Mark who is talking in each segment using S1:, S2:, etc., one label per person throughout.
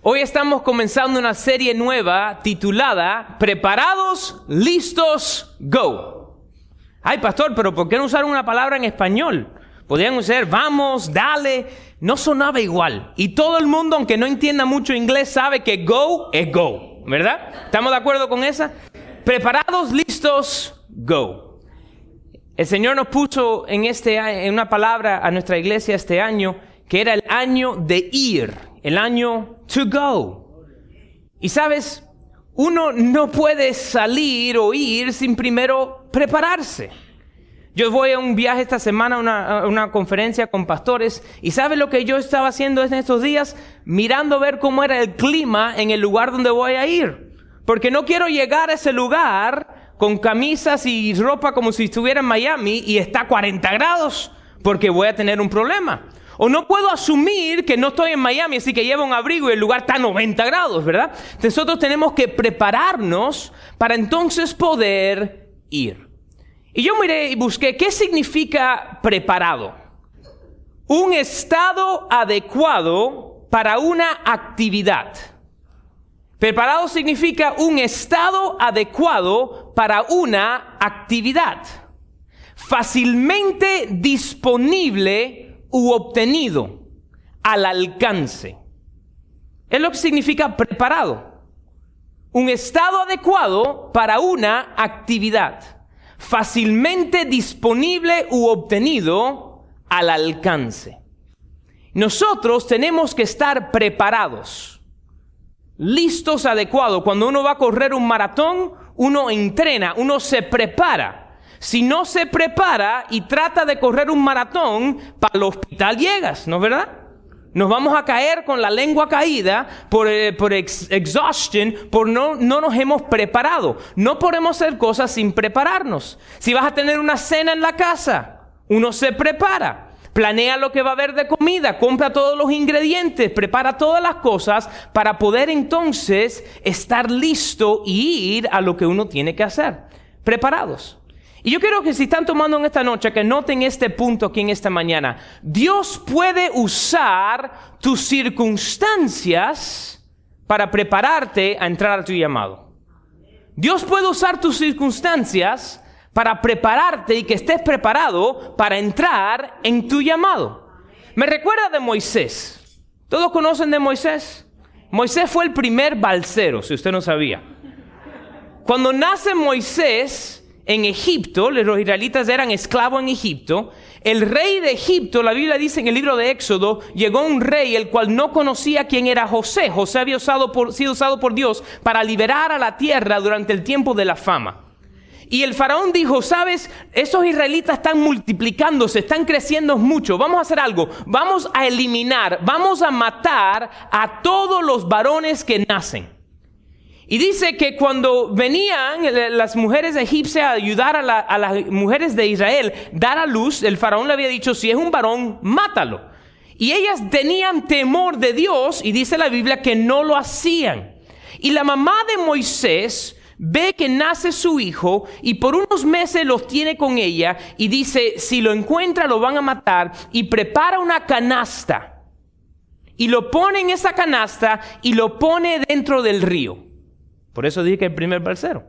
S1: Hoy estamos comenzando una serie nueva titulada Preparados, listos, go. Ay, pastor, pero ¿por qué no usar una palabra en español? Podrían usar vamos, dale. No sonaba igual. Y todo el mundo, aunque no entienda mucho inglés, sabe que go es go. ¿Verdad? ¿Estamos de acuerdo con esa? Preparados, listos, go. El Señor nos puso en, este, en una palabra a nuestra iglesia este año que era el año de ir, el año to go. Y sabes, uno no puede salir o ir sin primero prepararse. Yo voy a un viaje esta semana a una, a una conferencia con pastores y ¿sabes lo que yo estaba haciendo en estos días? Mirando ver cómo era el clima en el lugar donde voy a ir. Porque no quiero llegar a ese lugar con camisas y ropa como si estuviera en Miami y está 40 grados, porque voy a tener un problema. O no puedo asumir que no estoy en Miami, así que llevo un abrigo y el lugar está a 90 grados, ¿verdad? Nosotros tenemos que prepararnos para entonces poder ir. Y yo miré y busqué qué significa preparado. Un estado adecuado para una actividad. Preparado significa un estado adecuado para una actividad. Fácilmente disponible u obtenido al alcance. Es lo que significa preparado. Un estado adecuado para una actividad. Fácilmente disponible u obtenido al alcance. Nosotros tenemos que estar preparados, listos adecuados. Cuando uno va a correr un maratón, uno entrena, uno se prepara. Si no se prepara y trata de correr un maratón, para el hospital llegas, ¿no es verdad? Nos vamos a caer con la lengua caída por, eh, por exhaustion, por no, no nos hemos preparado. No podemos hacer cosas sin prepararnos. Si vas a tener una cena en la casa, uno se prepara. Planea lo que va a haber de comida, compra todos los ingredientes, prepara todas las cosas para poder entonces estar listo y ir a lo que uno tiene que hacer. Preparados. Y yo quiero que si están tomando en esta noche, que noten este punto aquí en esta mañana. Dios puede usar tus circunstancias para prepararte a entrar a tu llamado. Dios puede usar tus circunstancias para prepararte y que estés preparado para entrar en tu llamado. Me recuerda de Moisés. ¿Todos conocen de Moisés? Moisés fue el primer balsero, si usted no sabía. Cuando nace Moisés, en Egipto, los israelitas eran esclavos en Egipto, el rey de Egipto, la Biblia dice en el libro de Éxodo, llegó un rey el cual no conocía quién era José. José había sido usado por Dios para liberar a la tierra durante el tiempo de la fama. Y el faraón dijo, sabes, esos israelitas están multiplicándose, están creciendo mucho, vamos a hacer algo, vamos a eliminar, vamos a matar a todos los varones que nacen. Y dice que cuando venían las mujeres egipcias a ayudar a, las mujeres de Israel dar a luz, el faraón le había dicho, si es un varón, mátalo. Y ellas tenían temor de Dios y dice la Biblia que no lo hacían. Y la mamá de Moisés ve que nace su hijo y por unos meses los tiene con ella y dice, si lo encuentra lo van a matar y prepara una canasta. Y lo pone en esa canasta y lo pone dentro del río. Por eso dije que el primer balsero.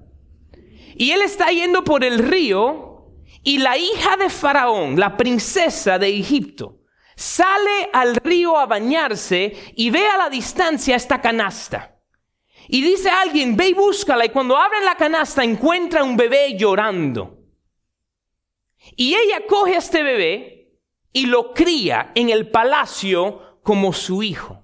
S1: Y él está yendo por el río y la hija de Faraón, la princesa de Egipto, sale al río a bañarse y ve a la distancia esta canasta. Y dice a alguien, ve y búscala. Y cuando abre la canasta encuentra un bebé llorando. Y ella coge a este bebé y lo cría en el palacio como su hijo.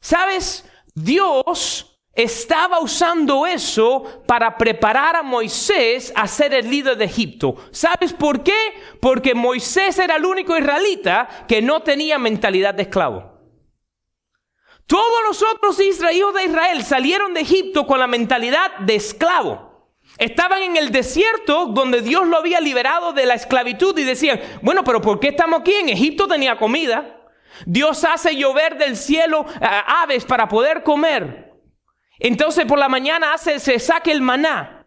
S1: ¿Sabes? Dios estaba usando eso para preparar a Moisés a ser el líder de Egipto. ¿Sabes por qué? Porque Moisés era el único israelita que no tenía mentalidad de esclavo. Todos los otros hijos de Israel salieron de Egipto con la mentalidad de esclavo. Estaban en el desierto donde Dios lo había liberado de la esclavitud y decían, bueno, pero ¿por qué estamos aquí? En Egipto tenía comida. Dios hace llover del cielo eh, aves para poder comer. Entonces por la mañana hace, se saque el maná.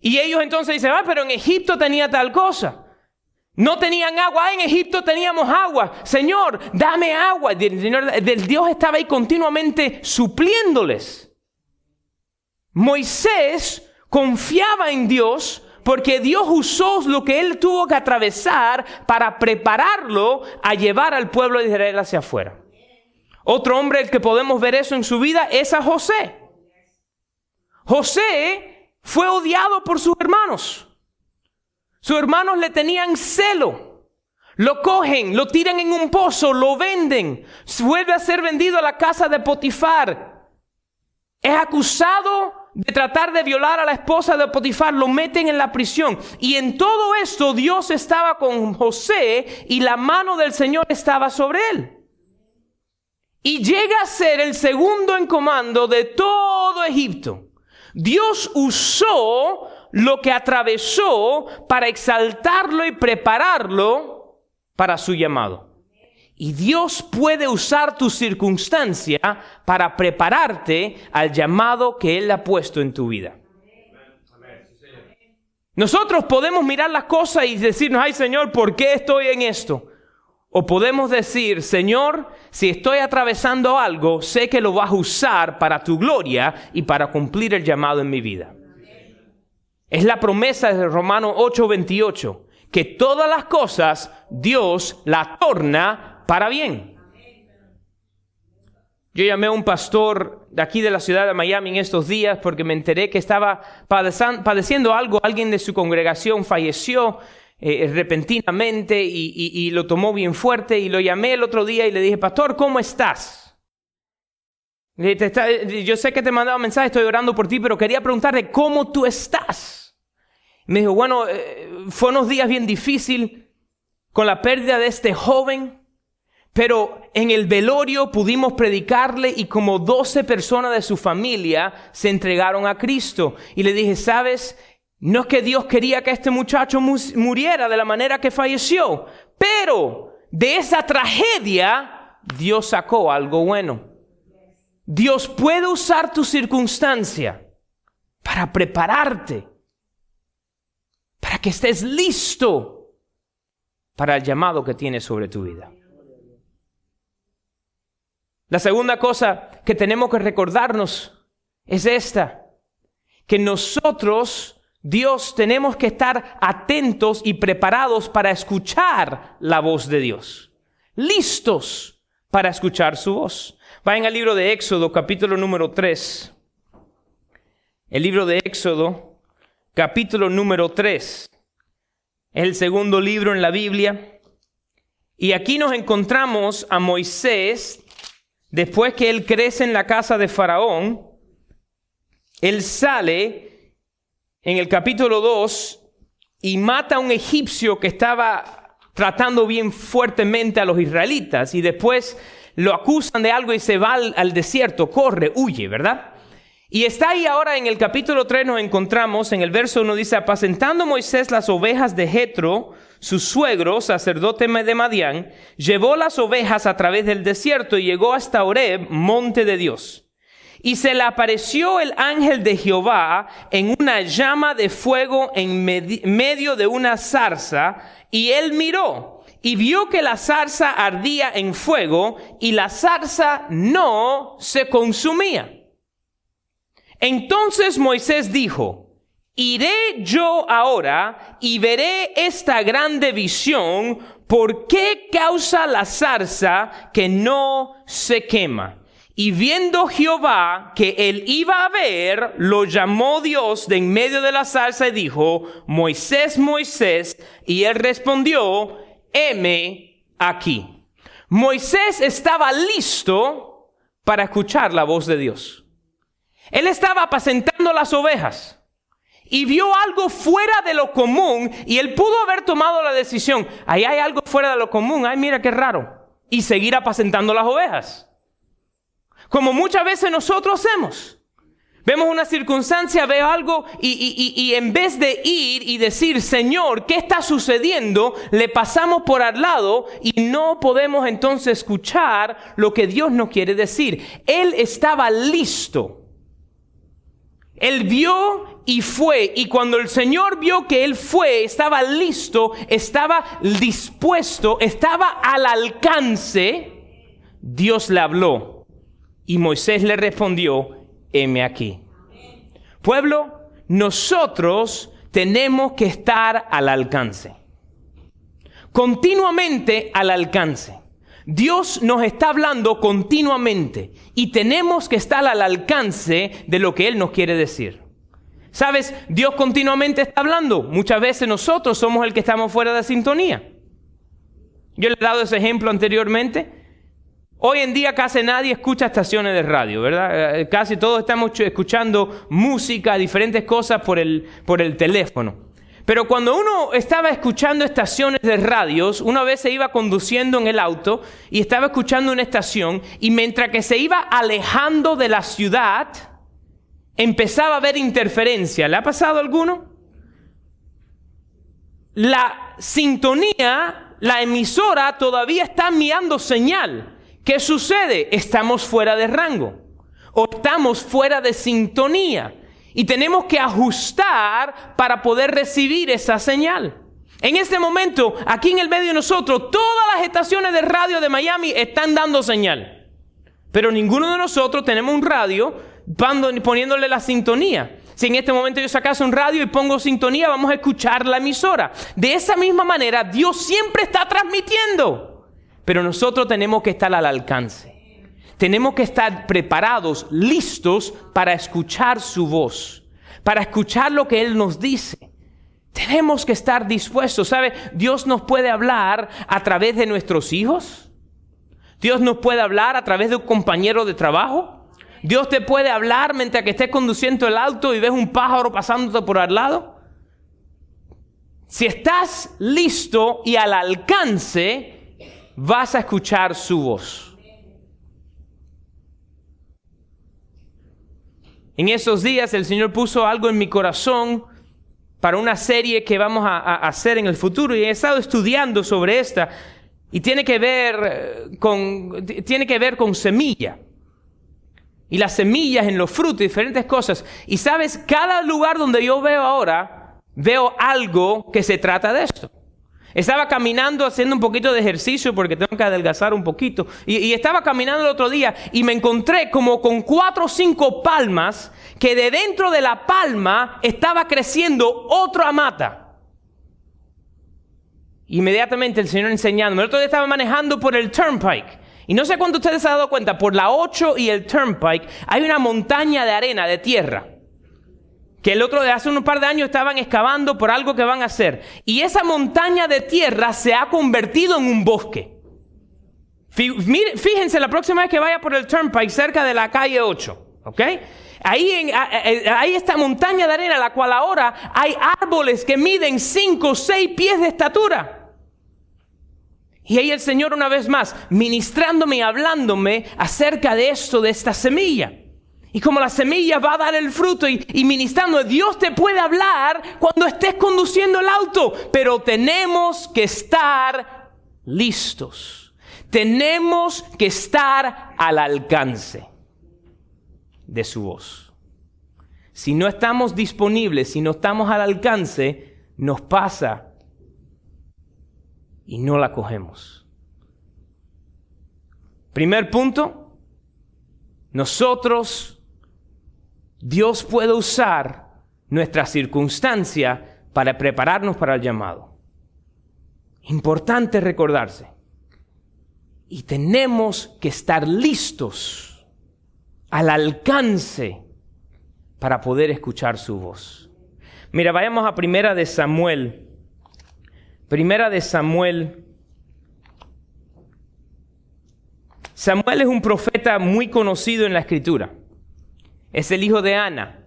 S1: Y ellos entonces dicen, ah, pero en Egipto tenía tal cosa. No tenían agua. Ah, en Egipto teníamos agua. Señor, dame agua. El, Señor, el Dios estaba ahí continuamente supliéndoles. Moisés confiaba en Dios porque Dios usó lo que él tuvo que atravesar para prepararlo a llevar al pueblo de Israel hacia afuera. Otro hombre el que podemos ver eso en su vida es a José. José fue odiado por sus hermanos. Sus hermanos le tenían celo. Lo cogen, lo tiran en un pozo, lo venden. Vuelve a ser vendido a la casa de Potifar. Es acusado de tratar de violar a la esposa de Potifar, lo meten en la prisión. Y en todo esto Dios estaba con José y la mano del Señor estaba sobre él. Y llega a ser el segundo en comando de todo Egipto. Dios usó lo que atravesó para exaltarlo y prepararlo para su llamado. Y Dios puede usar tu circunstancia para prepararte al llamado que Él ha puesto en tu vida. Nosotros podemos mirar las cosas y decirnos, ay Señor, ¿por qué estoy en esto? O podemos decir, Señor, si estoy atravesando algo, sé que lo vas a usar para tu gloria y para cumplir el llamado en mi vida. Es la promesa de Romanos 8:28, que todas las cosas Dios la torna para bien. Yo llamé a un pastor de aquí de la ciudad de Miami en estos días porque me enteré que estaba padeciendo algo, alguien de su congregación falleció eh, repentinamente y, lo tomó bien fuerte y lo llamé el otro día y le dije, pastor, ¿cómo estás? yo sé que te he mandado mensaje, estoy orando por ti, pero quería preguntarle cómo tú estás. Me dijo, bueno, eh, fue unos días bien difíciles con la pérdida de este joven pero en el velorio pudimos predicarle y como doce personas de su familia se entregaron a Cristo. Y le dije, ¿sabes? No es que Dios quería que este muchacho muriera de la manera que falleció, pero de esa tragedia Dios sacó algo bueno. Dios puede usar tu circunstancia para prepararte, para que estés listo para el llamado que tiene sobre tu vida. La segunda cosa que tenemos que recordarnos es esta, que nosotros, Dios, tenemos que estar atentos y preparados para escuchar la voz de Dios, listos para escuchar su voz. Vayan al libro de Éxodo, capítulo número 3. El libro de Éxodo, capítulo número 3. Es el segundo libro en la Biblia. Y aquí nos encontramos a Moisés después que él crece en la casa de Faraón, él sale en el capítulo 2 y mata a un egipcio que estaba tratando bien fuertemente a los israelitas y después lo acusan de algo y se va al, desierto, corre, huye, ¿verdad? Y está ahí ahora en el capítulo 3 nos encontramos, en el verso 1 dice, apacentando Moisés las ovejas de Jetro, su suegro, sacerdote de Madián, llevó las ovejas a través del desierto y llegó hasta Oreb, monte de Dios. Y se le apareció el ángel de Jehová en una llama de fuego en medio de una zarza, y él miró y vio que la zarza ardía en fuego y la zarza no se consumía. Entonces Moisés dijo, Iré yo ahora y veré esta grande visión, ¿por qué causa la zarza que no se quema? Y viendo Jehová que él iba a ver, lo llamó Dios de en medio de la zarza y dijo, Moisés, Moisés, y él respondió, heme aquí. Moisés estaba listo para escuchar la voz de Dios. Él estaba apacentando las ovejas y vio algo fuera de lo común y él pudo haber tomado la decisión, ahí hay algo fuera de lo común, ay mira qué raro, y seguir apacentando las ovejas. Como muchas veces nosotros hacemos. Vemos una circunstancia, veo algo y, y, en vez de ir y decir, Señor, ¿qué está sucediendo? Le pasamos por al lado y no podemos entonces escuchar lo que Dios nos quiere decir. Él estaba listo Él vio y fue, y cuando el Señor vio que Él fue, estaba listo, estaba dispuesto, estaba al alcance, Dios le habló y Moisés le respondió, heme aquí. Pueblo, nosotros tenemos que estar al alcance. Continuamente al alcance. Dios nos está hablando continuamente y tenemos que estar al alcance de lo que Él nos quiere decir. ¿Sabes? Dios continuamente está hablando. Muchas veces nosotros somos el que estamos fuera de sintonía. Yo le he dado ese ejemplo anteriormente. Hoy en día casi nadie escucha estaciones de radio, ¿verdad? Eh, casi todos estamos escuchando música, diferentes cosas por el, por el teléfono. Pero cuando uno estaba escuchando estaciones de radios, una vez se iba conduciendo en el auto y estaba escuchando una estación y mientras que se iba alejando de la ciudad, empezaba a haber interferencia. ¿Le ha pasado alguno? La sintonía, la emisora todavía está enviando señal. ¿Qué sucede? Estamos fuera de rango o estamos fuera de sintonía y tenemos que ajustar para poder recibir esa señal. En este momento, aquí en el medio de nosotros, todas las estaciones de radio de Miami están dando señal. Pero ninguno de nosotros tenemos un radio poniéndole la sintonía. Si en este momento yo sacase un radio y pongo sintonía, vamos a escuchar la emisora. De esa misma manera, Dios siempre está transmitiendo. Pero nosotros tenemos que estar al alcance. Tenemos que estar preparados, listos para escuchar su voz, para escuchar lo que Él nos dice. Tenemos que estar dispuestos. ¿Sabe? Dios nos puede hablar a través de nuestros hijos. Dios nos puede hablar a través de un compañero de trabajo. Dios te puede hablar mientras que estés conduciendo el auto y ves un pájaro pasándote por al lado. Si estás listo y al alcance, vas a escuchar su voz. En esos días el Señor puso algo en mi corazón para una serie que vamos a, hacer en el futuro y he estado estudiando sobre esta y tiene que ver eh, con, tiene que ver con semilla. Y las semillas en los frutos, diferentes cosas. Y sabes, cada lugar donde yo veo ahora, veo algo que se trata de esto. Estaba caminando haciendo un poquito de ejercicio porque tengo que adelgazar un poquito. Y, estaba caminando el otro día y me encontré como con cuatro o cinco palmas que de dentro de la palma estaba creciendo otra mata. Inmediatamente el Señor enseñándome. El otro día estaba manejando por el Turnpike. Y no sé cuánto ustedes se han dado cuenta, por la 8 y el Turnpike hay una montaña de arena, de tierra que el otro de hace un par de años estaban excavando por algo que van a hacer. Y esa montaña de tierra se ha convertido en un bosque. Fíjense la próxima vez que vaya por el Turnpike cerca de la calle 8, ¿ok? Ahí hay esta montaña de arena, la cual ahora hay árboles que miden 5 o 6 pies de estatura. Y ahí el Señor una vez más, ministrándome y hablándome acerca de esto, de esta semilla. Y como la semilla va a dar el fruto y, ministrando, Dios te puede hablar cuando estés conduciendo el auto, pero tenemos que estar listos. Tenemos que estar al alcance de su voz. Si no estamos disponibles, si no estamos al alcance, nos pasa y no la cogemos. Primer punto, nosotros Dios puede usar nuestra circunstancia para prepararnos para el llamado. Importante recordarse. Y tenemos que estar listos al alcance para poder escuchar su voz. Mira, vayamos a Primera de Samuel. Primera de Samuel. Samuel es un profeta muy conocido en la escritura es el hijo de Ana.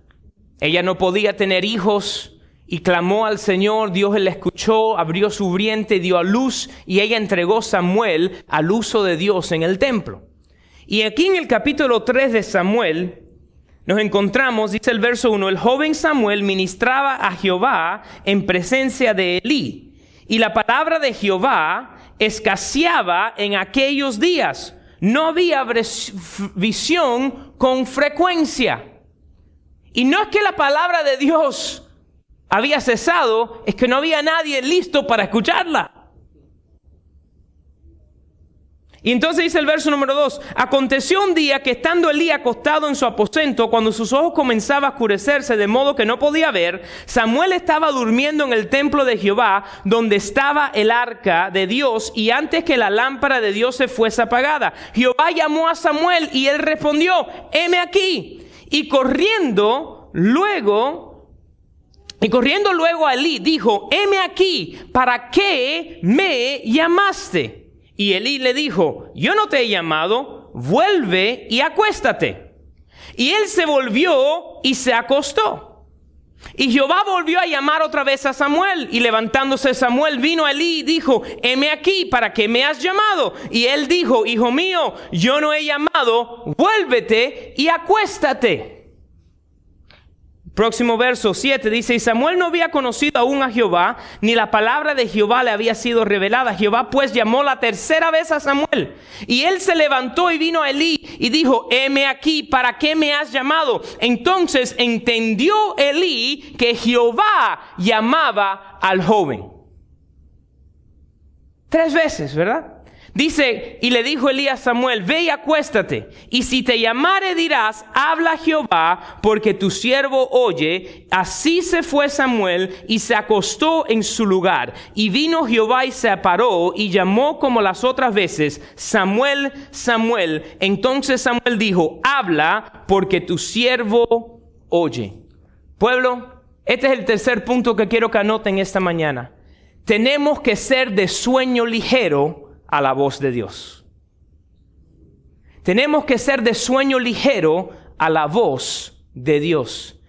S1: Ella no podía tener hijos y clamó al Señor, Dios la escuchó, abrió su vientre, dio a luz y ella entregó Samuel al uso de Dios en el templo. Y aquí en el capítulo 3 de Samuel nos encontramos, dice el verso 1, el joven Samuel ministraba a Jehová en presencia de Elí. Y la palabra de Jehová escaseaba en aquellos días. No había visión con frecuencia. Y no es que la palabra de Dios había cesado, es que no había nadie listo para escucharla. Y entonces dice el verso número 2, aconteció un día que estando Elí acostado en su aposento, cuando sus ojos comenzaban a oscurecerse de modo que no podía ver, Samuel estaba durmiendo en el templo de Jehová, donde estaba el arca de Dios, y antes que la lámpara de Dios se fuese apagada, Jehová llamó a Samuel y él respondió, heme aquí. Y corriendo, luego, y corriendo luego a Elí, dijo, heme aquí, ¿para qué me llamaste? Y Elí le dijo, yo no te he llamado, vuelve y acuéstate. Y él se volvió y se acostó. Y Jehová volvió a llamar otra vez a Samuel. Y levantándose Samuel vino a Elí y dijo, heme aquí, ¿para qué me has llamado? Y él dijo, hijo mío, yo no he llamado, vuélvete y acuéstate. Próximo verso 7 dice, y Samuel no había conocido aún a Jehová, ni la palabra de Jehová le había sido revelada. Jehová pues llamó la tercera vez a Samuel. Y él se levantó y vino a Elí y dijo, heme aquí, ¿para qué me has llamado? Entonces entendió Elí que Jehová llamaba al joven. Tres veces, ¿verdad? Dice, y le dijo Elías Samuel, ve y acuéstate, y si te llamare dirás, habla Jehová, porque tu siervo oye. Así se fue Samuel y se acostó en su lugar. Y vino Jehová y se paró y llamó como las otras veces, Samuel, Samuel. Entonces Samuel dijo, habla, porque tu siervo oye. Pueblo, este es el tercer punto que quiero que anoten esta mañana. Tenemos que ser de sueño ligero a la voz de Dios. Tenemos que ser de sueño ligero a la voz de Dios.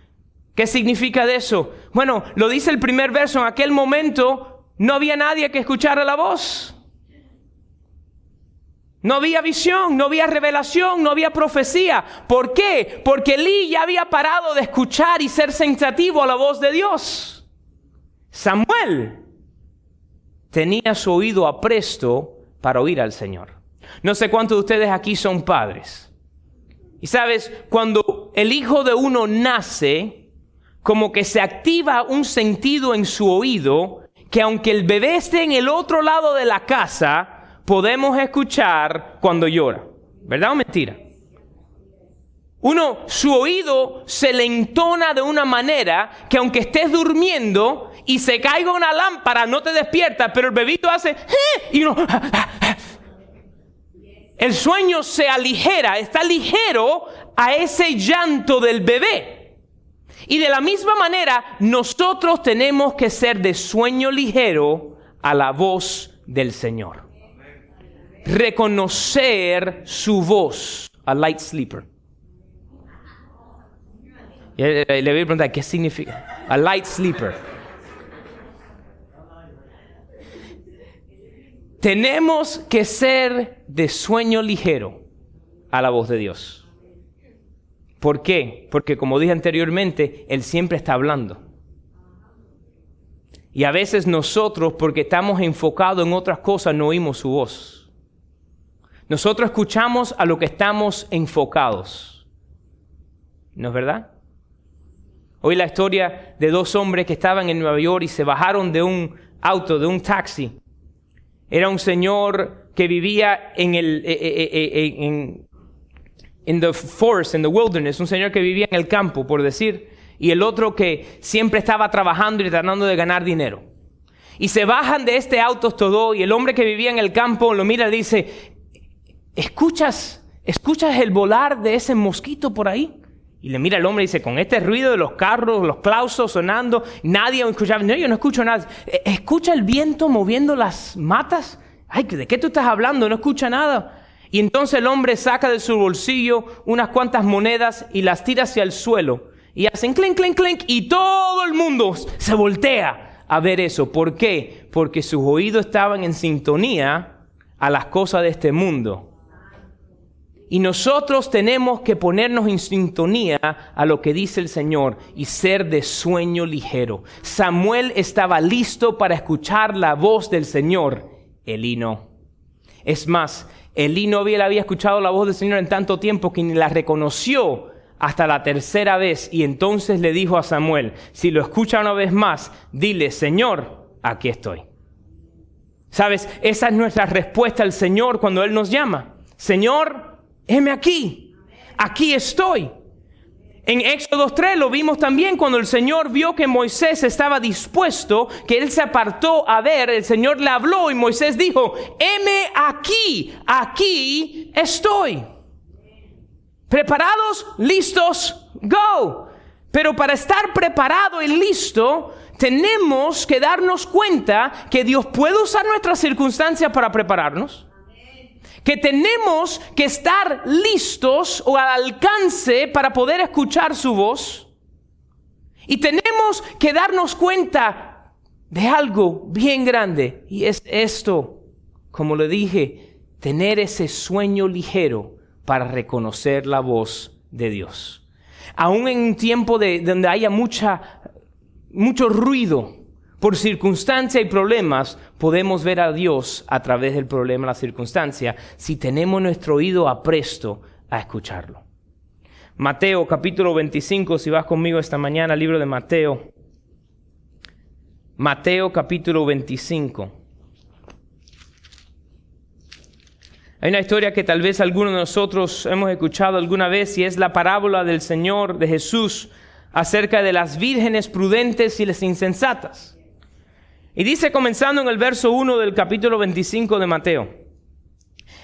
S1: ¿Qué significa de eso? Bueno, lo dice el primer verso, en aquel momento no había nadie que escuchara la voz. No había visión, no había revelación, no había profecía. ¿Por qué? Porque Elí ya había parado de escuchar y ser sensativo a la voz de Dios. Samuel tenía su oído apresto para oír al Señor. No sé cuántos de ustedes aquí son padres. Y sabes, cuando el hijo de uno nace, como que se activa un sentido en su oído, que aunque el bebé esté en el otro lado de la casa, podemos escuchar cuando llora. ¿Verdad o mentira? Uno, su oído se le entona de una manera que aunque estés durmiendo y se caiga una lámpara, no te despierta, pero el bebito hace, eh", y uno, el sueño se aligera, está ligero a ese llanto del bebé. Y de la misma manera, nosotros tenemos que ser de sueño ligero a la voz del Señor. Reconocer su voz, a light sleeper. Le voy a preguntar, ¿qué significa? A light sleeper. Tenemos que ser de sueño ligero a la voz de Dios. ¿Por qué? Porque como dije anteriormente, Él siempre está hablando. Y a veces nosotros, porque estamos enfocados en otras cosas, no oímos su voz. Nosotros escuchamos a lo que estamos enfocados. ¿No es verdad? Hoy la historia de dos hombres que estaban en Nueva York y se bajaron de un auto, de un taxi. Era un señor que vivía en el eh, eh, eh, en, the forest, in the wilderness, un señor que vivía en el campo, por decir, y el otro que siempre estaba trabajando y tratando de ganar dinero. Y se bajan de este auto todo y el hombre que vivía en el campo lo mira y dice, ¿escuchas, escuchas el volar de ese mosquito por ahí? Y le mira al hombre y dice, con este ruido de los carros, los clausos sonando, nadie escuchaba. No, yo no escucho nada. E, ¿Escucha el viento moviendo las matas? Ay, ¿de qué tú estás hablando? No escucha nada. Y entonces el hombre saca de su bolsillo unas cuantas monedas y las tira hacia el suelo. Y hacen clink, clink, clink. Y todo el mundo se voltea a ver eso. ¿Por qué? Porque sus oídos estaban en sintonía a las cosas de este mundo. Y nosotros tenemos que ponernos en sintonía a lo que dice el Señor y ser de sueño ligero. Samuel estaba listo para escuchar la voz del Señor. Elí no. Es más, Elí no había, escuchado la voz del Señor en tanto tiempo que ni la reconoció hasta la tercera vez y entonces le dijo a Samuel, si lo escucha una vez más, dile, Señor, aquí estoy. Sabes, esa es nuestra respuesta al Señor cuando Él nos llama. Señor, heme aquí, aquí estoy. En Éxodo 3 lo vimos también cuando el Señor vio que Moisés estaba dispuesto, que él se apartó a ver, el Señor le habló y Moisés dijo, heme aquí, aquí estoy. Preparados, listos, go. Pero para estar preparado y listo, tenemos que darnos cuenta que Dios puede usar nuestras circunstancias para prepararnos que tenemos que estar listos o al alcance para poder escuchar su voz. Y tenemos que darnos cuenta de algo bien grande. Y es esto, como le dije, tener ese sueño ligero para reconocer la voz de Dios. Aún en un tiempo de, donde haya mucha, mucho ruido, por circunstancia y problemas, podemos ver a Dios a través del problema, la circunstancia, si tenemos nuestro oído apresto a escucharlo. Mateo capítulo 25, si vas conmigo esta mañana, libro de Mateo. Mateo capítulo 25. Hay una historia que tal vez algunos de nosotros hemos escuchado alguna vez y es la parábola del Señor de Jesús acerca de las vírgenes prudentes y las insensatas. Y dice comenzando en el verso 1 del capítulo 25 de Mateo.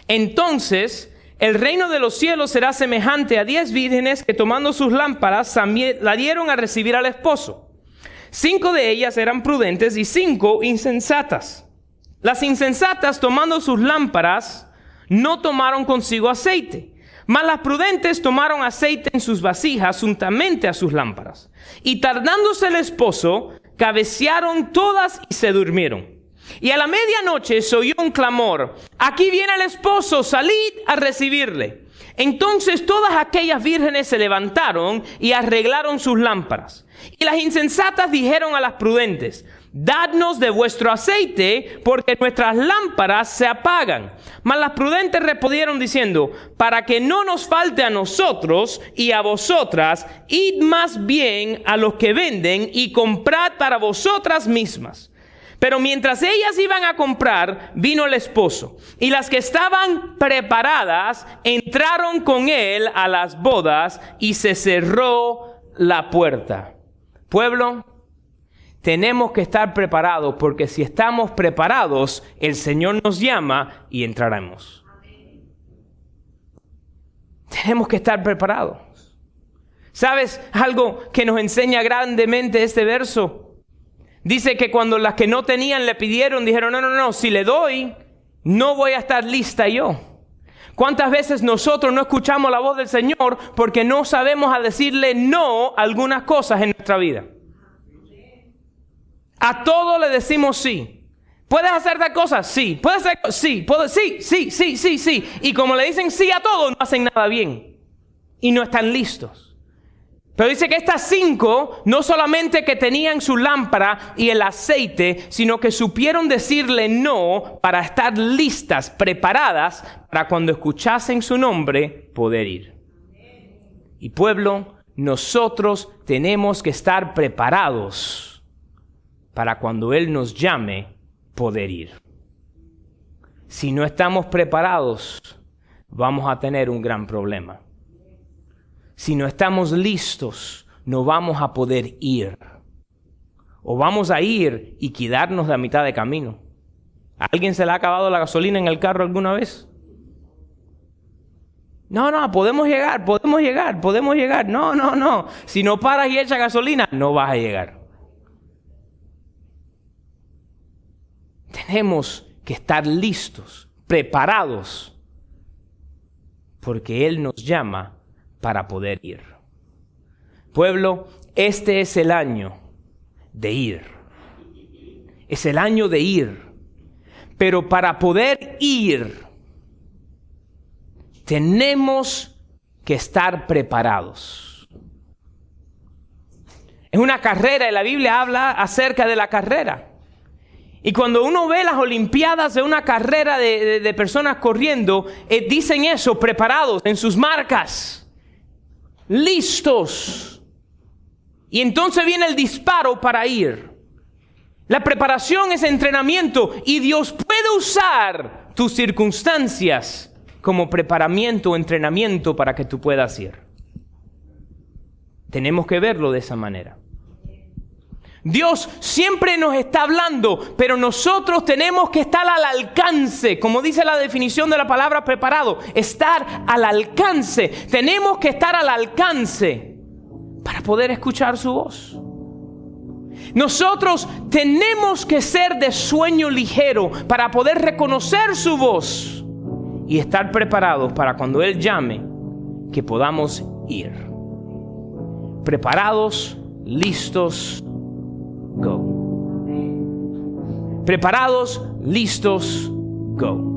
S1: Entonces el reino de los cielos será semejante a diez vírgenes que tomando sus lámparas la dieron a recibir al esposo. Cinco de ellas eran prudentes y cinco insensatas. Las insensatas tomando sus lámparas no tomaron consigo aceite, mas las prudentes tomaron aceite en sus vasijas juntamente a sus lámparas. Y tardándose el esposo, cabecearon todas y se durmieron. Y a la medianoche se oyó un clamor, aquí viene el esposo, salid a recibirle. Entonces todas aquellas vírgenes se levantaron y arreglaron sus lámparas. Y las insensatas dijeron a las prudentes, dadnos de vuestro aceite, porque nuestras lámparas se apagan. Mas las prudentes respondieron diciendo, para que no nos falte a nosotros y a vosotras, id más bien a los que venden y comprad para vosotras mismas. Pero mientras ellas iban a comprar, vino el esposo. Y las que estaban preparadas entraron con él a las bodas y se cerró la puerta. Pueblo, tenemos que estar preparados porque si estamos preparados, el Señor nos llama y entraremos. Tenemos que estar preparados. ¿Sabes algo que nos enseña grandemente este verso? Dice que cuando las que no tenían le pidieron, dijeron, no, no, no, si le doy, no voy a estar lista yo. ¿Cuántas veces nosotros no escuchamos la voz del Señor porque no sabemos a decirle no a algunas cosas en nuestra vida? A todo le decimos sí. ¿Puedes hacer tal cosa? Sí. ¿Puedes hacer? Sí. ¿Puedo? Sí, sí, sí, sí, sí. Y como le dicen sí a todo, no hacen nada bien. Y no están listos. Pero dice que estas cinco no solamente que tenían su lámpara y el aceite, sino que supieron decirle no para estar listas, preparadas para cuando escuchasen su nombre poder ir. Y pueblo, nosotros tenemos que estar preparados para cuando Él nos llame poder ir. Si no estamos preparados, vamos a tener un gran problema. Si no estamos listos, no vamos a poder ir. O vamos a ir y quedarnos a mitad de camino. ¿A alguien se le ha acabado la gasolina en el carro alguna vez? No, no, podemos llegar, podemos llegar, podemos llegar. No, no, no. Si no paras y echas gasolina, no vas a llegar. Tenemos que estar listos, preparados, porque Él nos llama para poder ir. Pueblo, este es el año de ir. Es el año de ir. Pero para poder ir, tenemos que estar preparados. Es una carrera y la Biblia habla acerca de la carrera. Y cuando uno ve las Olimpiadas de una carrera de, personas corriendo, eh, dicen eso, preparados en sus marcas. listos. Y entonces viene el disparo para ir. La preparación es entrenamiento y Dios puede usar tus circunstancias como preparamiento o entrenamiento para que tú puedas ir. Tenemos que verlo de esa manera. Dios siempre nos está hablando, pero nosotros tenemos que estar al alcance, como dice la definición de la palabra preparado, estar al alcance. Tenemos que estar al alcance para poder escuchar su voz. Nosotros tenemos que ser de sueño ligero para poder reconocer su voz y estar preparados para cuando Él llame que podamos ir. Preparados, listos, go. Preparados, listos, go.